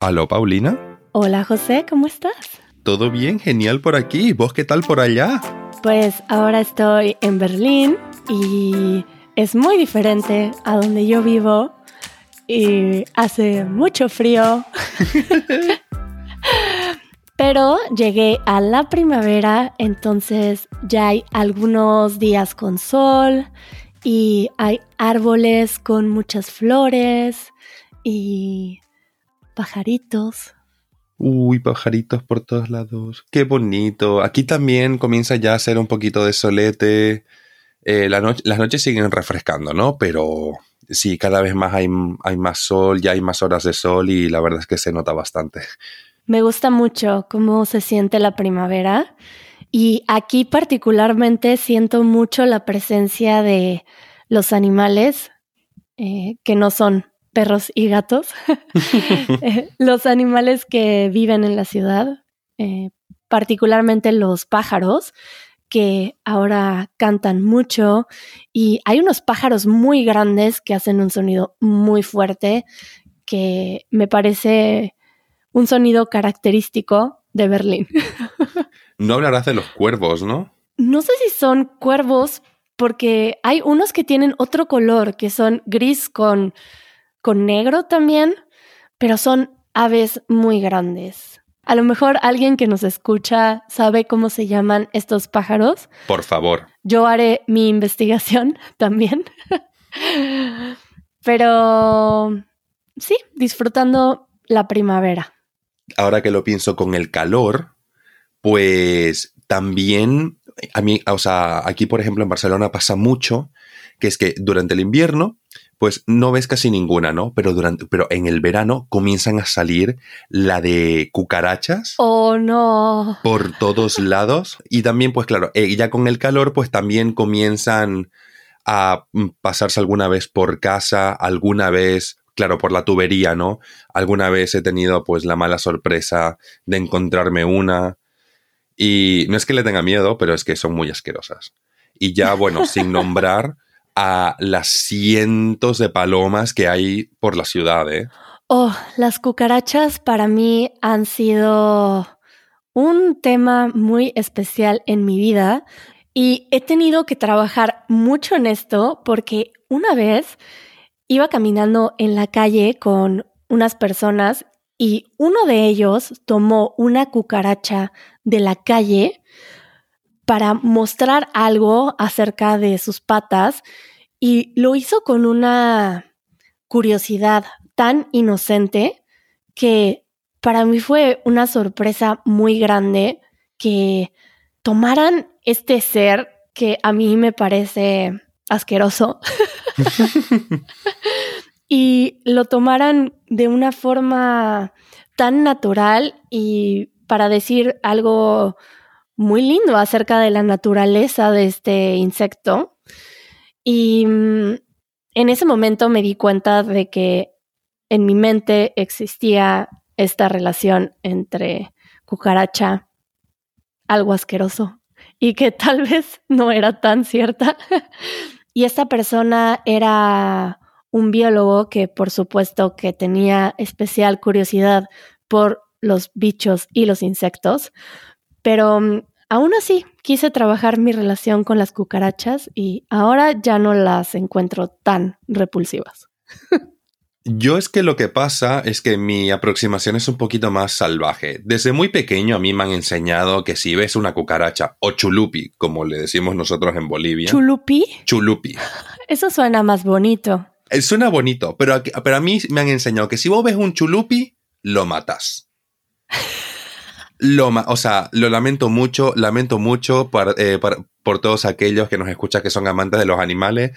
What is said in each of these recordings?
Aló, Paulina. Hola, José, ¿cómo estás? Todo bien, genial por aquí. ¿Vos qué tal por allá? Pues ahora estoy en Berlín y es muy diferente a donde yo vivo y hace mucho frío. Pero llegué a la primavera, entonces ya hay algunos días con sol y hay árboles con muchas flores y pajaritos. Uy, pajaritos por todos lados. Qué bonito. Aquí también comienza ya a ser un poquito de solete. Eh, las noches siguen refrescando, ¿no? Pero sí, cada vez más hay, hay más sol, ya hay más horas de sol y la verdad es que se nota bastante. Me gusta mucho cómo se siente la primavera y aquí particularmente siento mucho la presencia de los animales eh, que no son perros y gatos, eh, los animales que viven en la ciudad, eh, particularmente los pájaros, que ahora cantan mucho y hay unos pájaros muy grandes que hacen un sonido muy fuerte que me parece un sonido característico de Berlín. no hablarás de los cuervos, ¿no? No sé si son cuervos porque hay unos que tienen otro color, que son gris con, con negro también, pero son aves muy grandes. A lo mejor alguien que nos escucha sabe cómo se llaman estos pájaros. Por favor. Yo haré mi investigación también. Pero sí, disfrutando la primavera ahora que lo pienso con el calor, pues también a mí, o sea, aquí por ejemplo en Barcelona pasa mucho que es que durante el invierno pues no ves casi ninguna, ¿no? Pero durante pero en el verano comienzan a salir la de cucarachas. Oh, no. Por todos lados y también pues claro, eh, ya con el calor pues también comienzan a pasarse alguna vez por casa, alguna vez claro, por la tubería, ¿no? Alguna vez he tenido pues la mala sorpresa de encontrarme una y no es que le tenga miedo, pero es que son muy asquerosas. Y ya, bueno, sin nombrar a las cientos de palomas que hay por la ciudad, ¿eh? Oh, las cucarachas para mí han sido un tema muy especial en mi vida y he tenido que trabajar mucho en esto porque una vez iba caminando en la calle con unas personas y uno de ellos tomó una cucaracha de la calle para mostrar algo acerca de sus patas y lo hizo con una curiosidad tan inocente que para mí fue una sorpresa muy grande que tomaran este ser que a mí me parece asqueroso y lo tomaran de una forma tan natural y para decir algo muy lindo acerca de la naturaleza de este insecto. Y mm, en ese momento me di cuenta de que en mi mente existía esta relación entre cucaracha, algo asqueroso, y que tal vez no era tan cierta. y esta persona era un biólogo que por supuesto que tenía especial curiosidad por los bichos y los insectos, pero mm, aún así quise trabajar mi relación con las cucarachas y ahora ya no las encuentro tan repulsivas. Yo es que lo que pasa es que mi aproximación es un poquito más salvaje. Desde muy pequeño a mí me han enseñado que si ves una cucaracha o chulupi, como le decimos nosotros en Bolivia. ¿Chulupi? Chulupi. Eso suena más bonito. Eh, suena bonito, pero, pero a mí me han enseñado que si vos ves un chulupi, lo matas. Lo, o sea, lo lamento mucho, lamento mucho eh, por todos aquellos que nos escuchan que son amantes de los animales,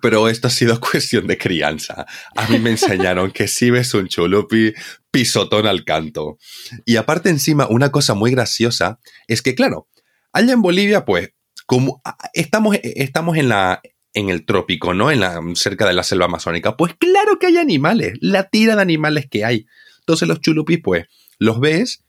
pero esto ha sido cuestión de crianza. A mí me enseñaron que si ves un chulupi, pisotón al canto. Y aparte encima, una cosa muy graciosa es que, claro, allá en Bolivia, pues, como estamos, estamos en la, en el trópico, ¿no? En la, cerca de la selva amazónica. Pues claro que hay animales, la tira de animales que hay. Entonces los chulupis, pues, los ves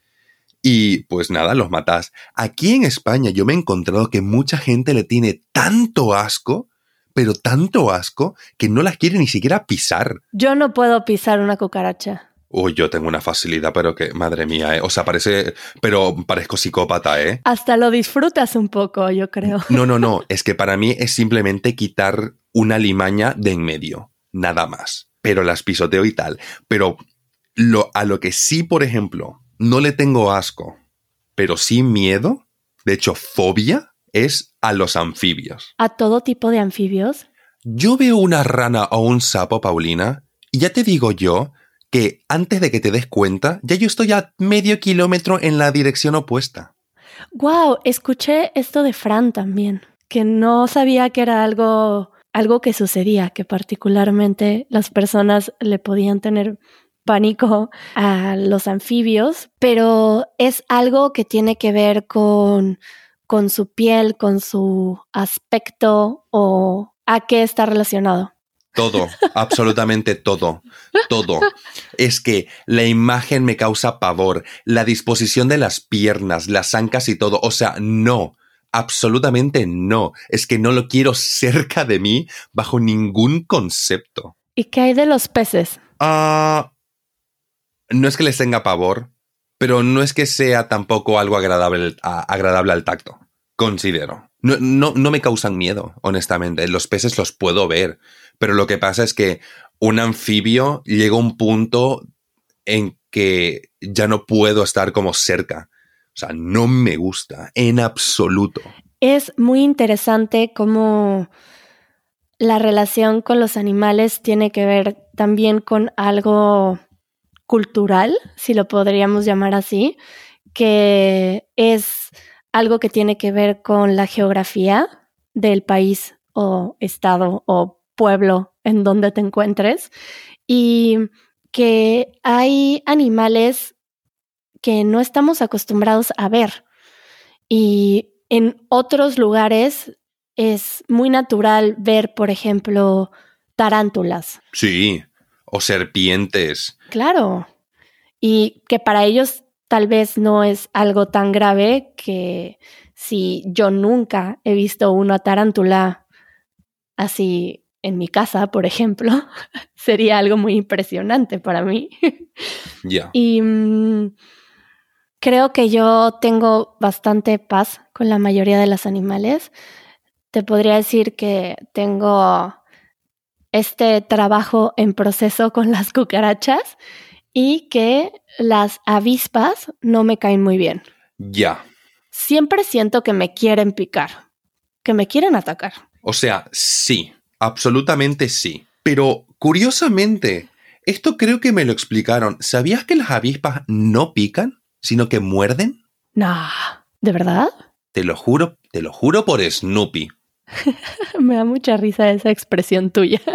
y pues nada, los matas. Aquí en España yo me he encontrado que mucha gente le tiene tanto asco, pero tanto asco, que no las quiere ni siquiera pisar. Yo no puedo pisar una cucaracha. Uy, yo tengo una facilidad, pero que, madre mía, ¿eh? O sea, parece, pero parezco psicópata, ¿eh? Hasta lo disfrutas un poco, yo creo. No, no, no, es que para mí es simplemente quitar una limaña de en medio, nada más. Pero las pisoteo y tal. Pero lo, a lo que sí, por ejemplo, no le tengo asco, pero sí miedo, de hecho, fobia, es a los anfibios. ¿A todo tipo de anfibios? Yo veo una rana o un sapo, Paulina, y ya te digo yo que antes de que te des cuenta, ya yo estoy a medio kilómetro en la dirección opuesta. Wow, escuché esto de Fran también, que no sabía que era algo, algo que sucedía, que particularmente las personas le podían tener pánico a los anfibios, pero es algo que tiene que ver con, con su piel, con su aspecto o a qué está relacionado. Todo, absolutamente todo, todo. Es que la imagen me causa pavor, la disposición de las piernas, las ancas y todo. O sea, no, absolutamente no. Es que no lo quiero cerca de mí bajo ningún concepto. ¿Y qué hay de los peces? Ah, no es que les tenga pavor, pero no es que sea tampoco algo agradable, agradable al tacto, considero. No, no, no me causan miedo, honestamente. Los peces los puedo ver, pero lo que pasa es que un anfibio llega a un punto en que ya no puedo estar como cerca. O sea, no me gusta en absoluto. Es muy interesante cómo la relación con los animales tiene que ver también con algo cultural, si lo podríamos llamar así, que es algo que tiene que ver con la geografía del país o estado o pueblo en donde te encuentres y que hay animales que no estamos acostumbrados a ver y en otros lugares es muy natural ver, por ejemplo, tarántulas. Sí, o serpientes. Claro. Y que para ellos tal vez no es algo tan grave que si yo nunca he visto una tarántula así en mi casa, por ejemplo, sería algo muy impresionante para mí. Ya. Y mm, creo que yo tengo bastante paz con la mayoría de los animales. Te podría decir que tengo este trabajo en proceso con las cucarachas y que las avispas no me caen muy bien. Ya. Siempre siento que me quieren picar, que me quieren atacar. O sea, sí, Absolutamente sí. Pero curiosamente, esto creo que me lo explicaron. ¿Sabías que las avispas no pican, sino que muerden? No, ¿de verdad? Te lo juro, te lo juro por Snoopy. me da mucha risa esa expresión tuya.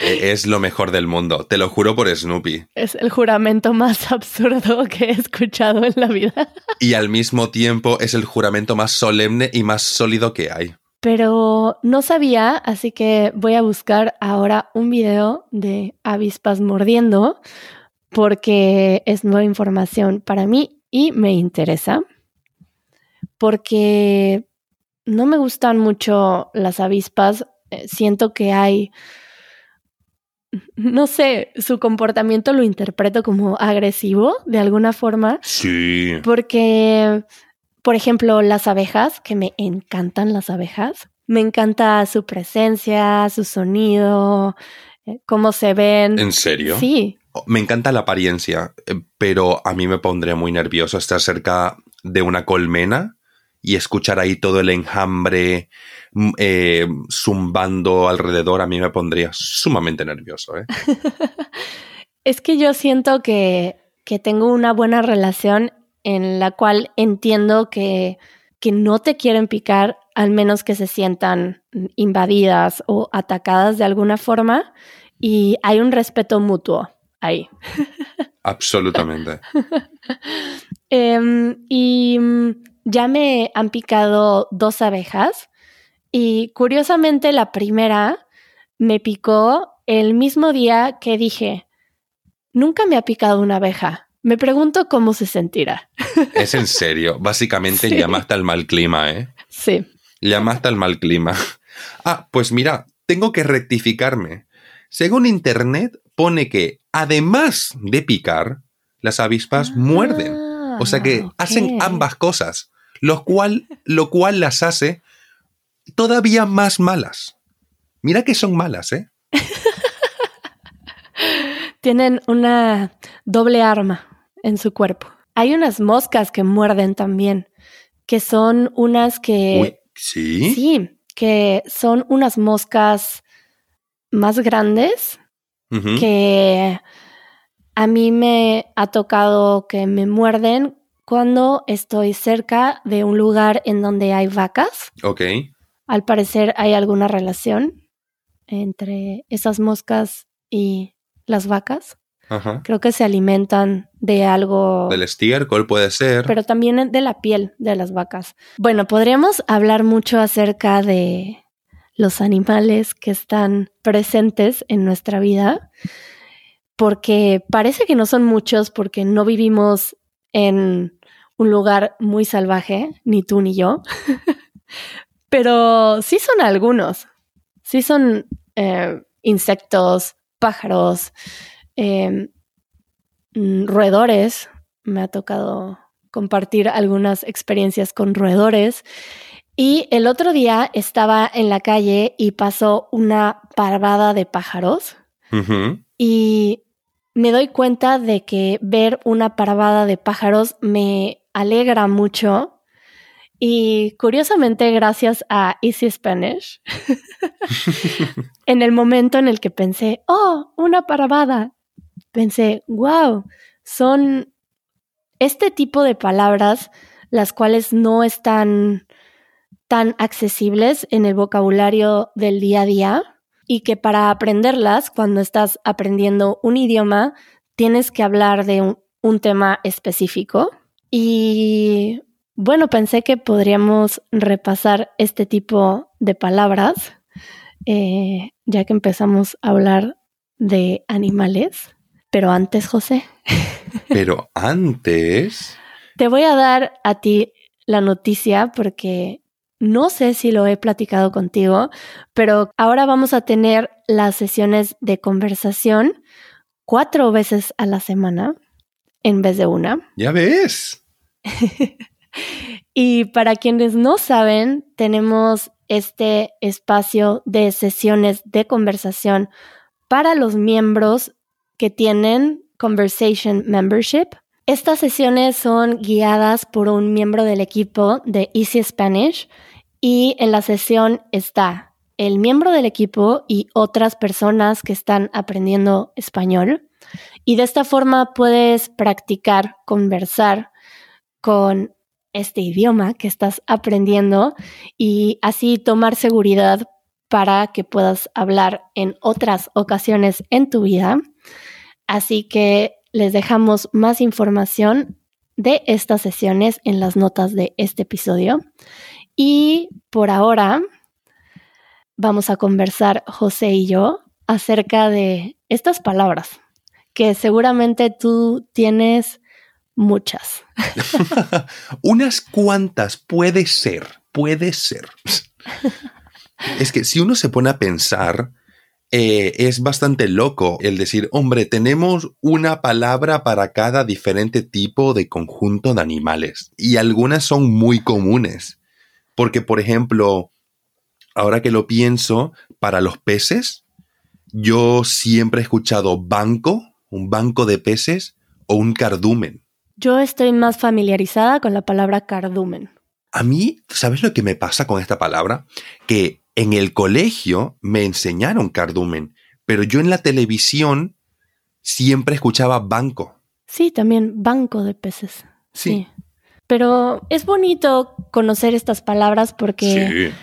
E, es lo mejor del mundo, te lo juro por Snoopy. Es el juramento más absurdo que he escuchado en la vida. y al mismo tiempo es el juramento más solemne y más sólido que hay pero no sabía, así que voy a buscar ahora un video de avispas mordiendo porque es nueva información para mí y me interesa porque no me gustan mucho las avispas, eh, siento que hay no sé, su comportamiento lo interpreto como agresivo de alguna forma. Sí. Porque por ejemplo, las abejas, que me encantan las abejas. Me encanta su presencia, su sonido, eh, cómo se ven. ¿En serio? Sí. Oh, me encanta la apariencia, eh, pero a mí me pondría muy nervioso estar cerca de una colmena y escuchar ahí todo el enjambre mm, eh, zumbando alrededor. A mí me pondría sumamente nervioso. es que yo siento que, que tengo una buena relación en la cual entiendo que, que no te quieren picar al menos que se sientan invadidas o atacadas de alguna forma y hay un respeto mutuo ahí. Absolutamente. Em, y mm, ya me han picado dos abejas y curiosamente la primera me picó el mismo día que dije, nunca me ha picado una abeja. Me pregunto cómo se sentirá. Es en serio. Básicamente llamaste al mal clima, ¿eh? Sí. Llamaste al mal clima. Ah, pues mira, tengo que rectificarme. Según Internet, pone que además de picar, las avispas muerden. O sea que Ah, hacen ambas cosas, lo cual, lo cual las hace todavía más malas. Mira que son malas, ¿eh? Tienen una doble arma en su cuerpo. Hay unas moscas que muerden también, que son unas que... Uy, ¿sí? Sí, que son unas moscas más grandes que a mí me ha tocado que me muerden cuando estoy cerca de un lugar en donde hay vacas. Ok. Al parecer hay alguna relación entre esas moscas y las vacas. Ajá. Creo que se alimentan de algo, Del estiércol puede ser. pero también de la piel de las vacas. Bueno, podríamos hablar mucho acerca de los animales que están presentes en nuestra vida, porque parece que no son muchos, porque no vivimos en un lugar muy salvaje, ni tú ni yo, pero sí son algunos, sí son eh, insectos, pájaros, eh, mm, roedores. Me ha tocado compartir algunas experiencias con roedores. Y el otro día estaba en la calle y pasó una parvada de pájaros y me doy cuenta de que ver una parvada de pájaros me alegra mucho. Y curiosamente, gracias a Easy Spanish, en el momento en el que pensé, oh, una parvada, pensé, wow, son este tipo de palabras las cuales no están tan accesibles en el vocabulario del día a día y que para aprenderlas, cuando estás aprendiendo un idioma, tienes que hablar de un, un tema específico. Y bueno, pensé que podríamos repasar este tipo de palabras, eh, ya que empezamos a hablar de animales. Pero antes, José, Pero antes. te voy a dar a ti la noticia porque no sé si lo he platicado contigo, pero ahora vamos a tener las sesiones de conversación cuatro veces a la semana en vez de una. Ya ves. Y para quienes no saben, tenemos este espacio de sesiones de conversación para los miembros que tienen Conversation Membership. Estas sesiones son guiadas por un miembro del equipo de Easy Spanish y en la sesión está el miembro del equipo y otras personas que están aprendiendo español. Y de esta forma puedes practicar, conversar con este idioma que estás aprendiendo y así tomar seguridad para que puedas hablar en otras ocasiones en tu vida. Así que les dejamos más información de estas sesiones en las notas de este episodio. Y por ahora vamos a conversar José y yo acerca de estas palabras que seguramente tú tienes muchas. Unas cuantas, puede ser, puede ser. es que si uno se pone a pensar, eh, es bastante loco el decir, hombre, tenemos una palabra para cada diferente tipo de conjunto de animales. Y algunas son muy comunes. Porque, por ejemplo, ahora que lo pienso, para los peces, yo siempre he escuchado banco, un banco de peces o un cardumen. Yo estoy más familiarizada con la palabra cardumen. A mí, ¿sabes lo que me pasa con esta palabra? Que en el colegio me enseñaron cardumen, pero yo en la televisión siempre escuchaba banco. Sí, también banco de peces. Sí. Pero es bonito conocer estas palabras porque Sí,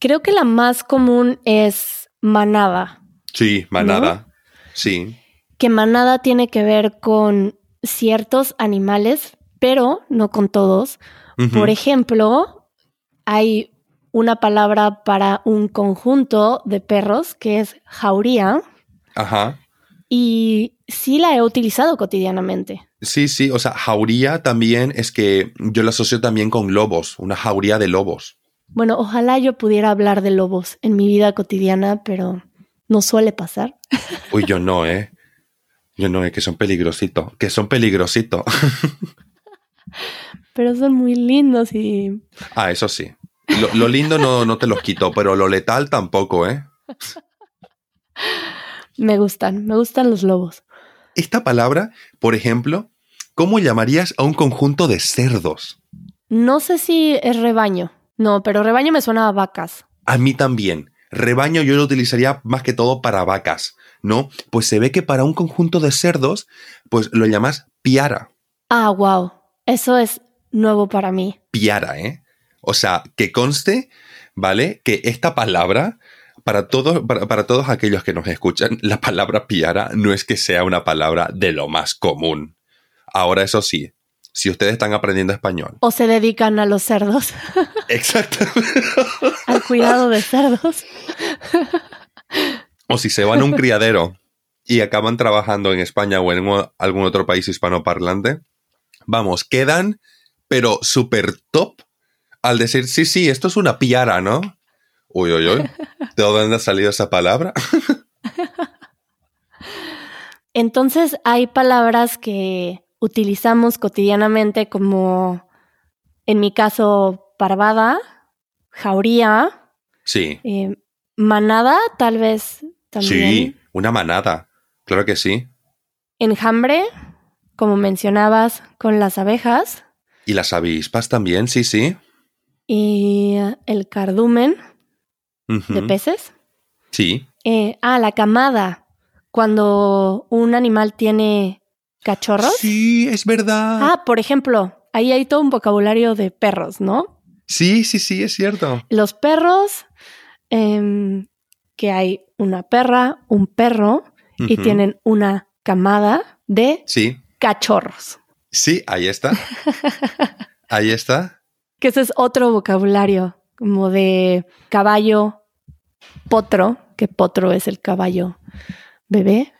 creo que la más común es manada, sí, manada. Sí. que manada tiene que ver con ciertos animales, pero no con todos. Por ejemplo, hay una palabra para un conjunto de perros que es jauría Ajá. y sí la he utilizado cotidianamente. Sí, sí, o sea, jauría también es que yo la asocio también con lobos, una jauría de lobos. Bueno, ojalá yo pudiera hablar de lobos en mi vida cotidiana, pero no suele pasar. Uy, yo no, ¿eh? Yo no, es que son peligrositos, que son peligrositos. Pero son muy lindos y... Ah, eso sí. Lo, lo lindo no, no te los quito, pero lo letal tampoco, ¿eh? Me gustan, me gustan los lobos. Esta palabra, por ejemplo, ¿cómo llamarías a un conjunto de cerdos? No sé si es rebaño. No, pero rebaño me suena a vacas. A mí también. Rebaño yo lo utilizaría más que todo para vacas, ¿no? Pues se ve que para un conjunto de cerdos, pues lo llamas piara. Ah, wow. Eso es nuevo para mí. Piara, ¿eh? O sea, que conste, ¿vale? Que esta palabra, para todos, para, para todos aquellos que nos escuchan, la palabra piara no es que sea una palabra de lo más común. Ahora, eso sí, si ustedes están aprendiendo español. O se dedican a los cerdos, Exactamente. al cuidado de cerdos. o si se van a un criadero y acaban trabajando en España o en algún otro país hispanoparlante, vamos, quedan, pero súper top al decir, sí, sí, esto es una piara, ¿no? Uy, uy, uy. ¿De dónde ha salido esa palabra? Entonces hay palabras que utilizamos cotidianamente como, en mi caso, parvada, jauría, Sí, eh, manada, tal vez también. sí, una manada. Claro que sí. Enjambre, como mencionabas, con las abejas. Y las avispas también, sí, sí. Y el cardumen de peces. Sí, Eh, ah, la camada. Cuando un animal tiene cachorros. sí, es verdad. Ah, por ejemplo, ahí hay todo un vocabulario de perros, ¿no? Sí, sí, sí, es cierto. Los perros, em, que hay una perra, un perro, y tienen una camada de Sí, cachorros. sí, ahí está. Ahí está. Que ese es otro vocabulario, como de caballo, potro, que potro es el caballo bebé.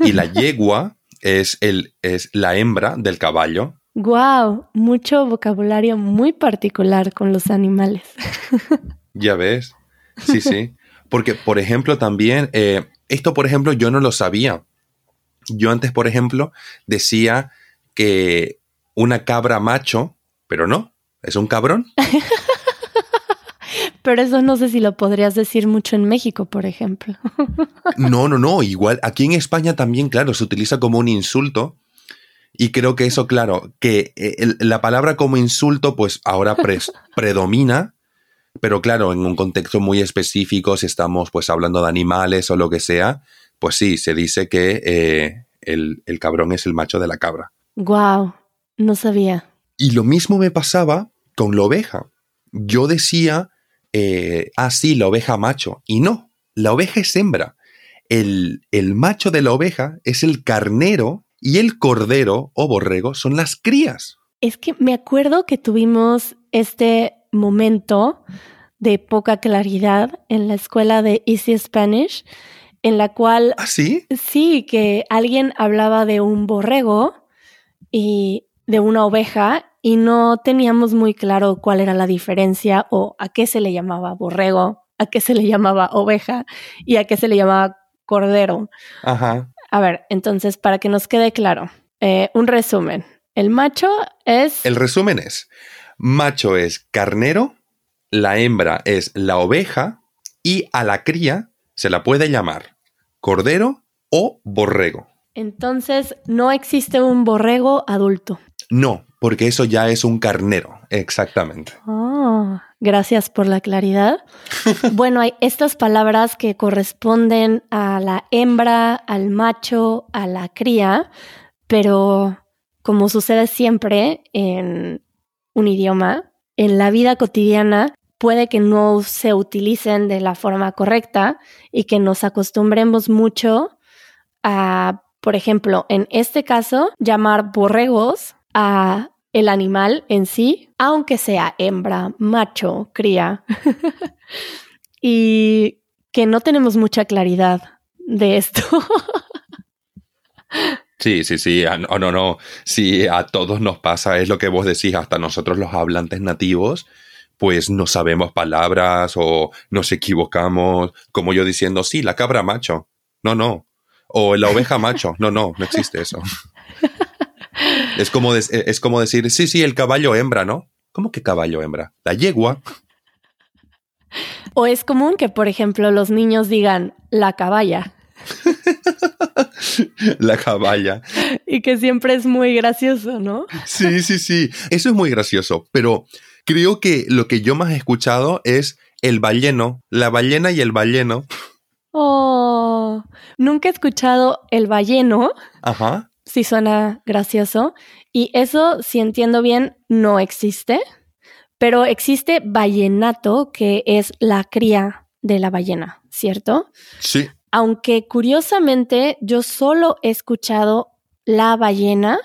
Y la yegua es, el, es la hembra del caballo. Wow, mucho vocabulario muy particular con los animales. Ya ves. Sí, sí. Porque, por ejemplo, también, eh, esto, por ejemplo, yo no lo sabía. Yo antes, por ejemplo, decía que una cabra macho, pero no, es un cabrón. Pero eso no sé si lo podrías decir mucho en México, por ejemplo. No, no, no. Igual, aquí en España también, claro, se utiliza como un insulto. Y creo que eso, claro, que eh, el- la palabra como insulto, pues ahora pres- predomina. Pero claro, en un contexto muy específico, si estamos pues hablando de animales o lo que sea, pues sí, se dice que eh, el, el cabrón es el macho de la cabra. Wow, no sabía. Y lo mismo me pasaba con la oveja. Yo decía, eh, ah, sí, la oveja macho. Y no, la oveja es hembra. El, el macho de la oveja es el carnero y el cordero o borrego son las crías. Es que me acuerdo que tuvimos este momento de poca claridad en la escuela de Easy Spanish, en la cual ¿Ah, sí? sí, que alguien hablaba de un borrego y de una oveja y no teníamos muy claro cuál era la diferencia o a qué se le llamaba borrego, a qué se le llamaba oveja y a qué se le llamaba cordero. Ajá. A ver, entonces, para que nos quede claro, eh, un resumen. El macho es... El resumen es, macho es carnero, la hembra es la oveja y a la cría se la puede llamar cordero o borrego. Entonces, no existe un borrego adulto. No, porque eso ya es un carnero, exactamente. Oh, gracias por la claridad. bueno, hay estas palabras que corresponden a la hembra, al macho, a la cría, pero como sucede siempre en un idioma, en la vida cotidiana puede que no se utilicen de la forma correcta y que nos acostumbremos mucho a, por ejemplo, en este caso, llamar borregos a el animal en sí, aunque sea hembra, macho, cría, y que no tenemos mucha claridad de esto. Sí, sí, sí, ah, no, no, no, sí, a todos nos pasa, es lo que vos decís, hasta nosotros los hablantes nativos, pues no sabemos palabras o nos equivocamos, como yo diciendo, sí, la cabra macho. No, no, O la oveja macho. No, no, no existe eso. Es como, es como decir, sí, sí, el caballo hembra, ¿no? ¿Cómo que caballo hembra? La yegua. O es común que, por ejemplo, los niños digan la caballa. la caballa. Y que siempre es muy gracioso, ¿no? Sí, sí, sí. Eso es muy gracioso. Pero creo que lo que yo más he escuchado es el balleno, la ballena y el balleno. Oh, nunca he escuchado el balleno. Ajá. Sí suena gracioso. Y eso, si entiendo bien, no existe. Pero existe vallenato, que es la cría de la ballena, ¿cierto? Sí. Aunque curiosamente yo solo he escuchado la ballena.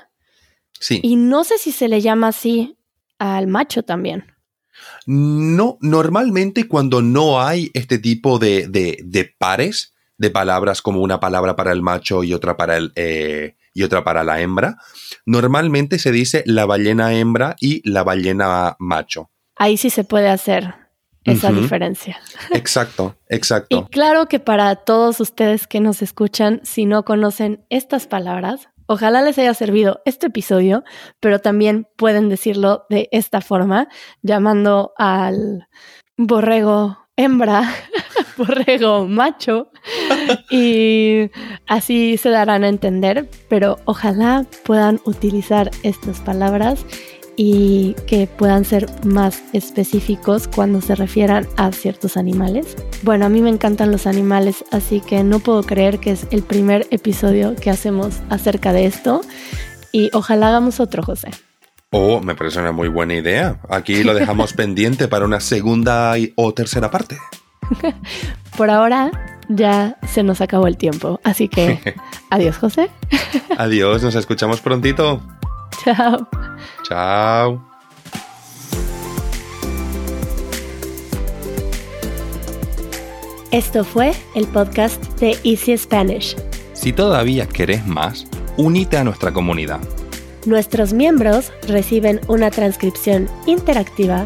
Sí. Y no sé si se le llama así al macho también. No, normalmente cuando no hay este tipo de, de, pares de palabras como una palabra para el macho y otra para, el, eh, y otra para la hembra, normalmente se dice la ballena hembra y la ballena macho. Ahí sí se puede hacer esa diferencia. Exacto, exacto. Y claro que para todos ustedes que nos escuchan, si no conocen estas palabras, ojalá les haya servido este episodio, pero también pueden decirlo de esta forma, llamando al borrego hembra, borrego macho, y así se darán a entender, pero ojalá puedan utilizar estas palabras y que puedan ser más específicos cuando se refieran a ciertos animales. Bueno, a mí me encantan los animales, así que no puedo creer que es el primer episodio que hacemos acerca de esto y ojalá hagamos otro, José. Oh, me parece una muy buena idea. Aquí lo dejamos pendiente para una segunda o tercera parte. Por ahora ya se nos acabó el tiempo, así que adiós, José. adiós, nos escuchamos prontito. Chao. Chao. Esto fue el podcast de Easy Spanish. Si todavía querés más, unite a nuestra comunidad. Nuestros miembros reciben una transcripción interactiva,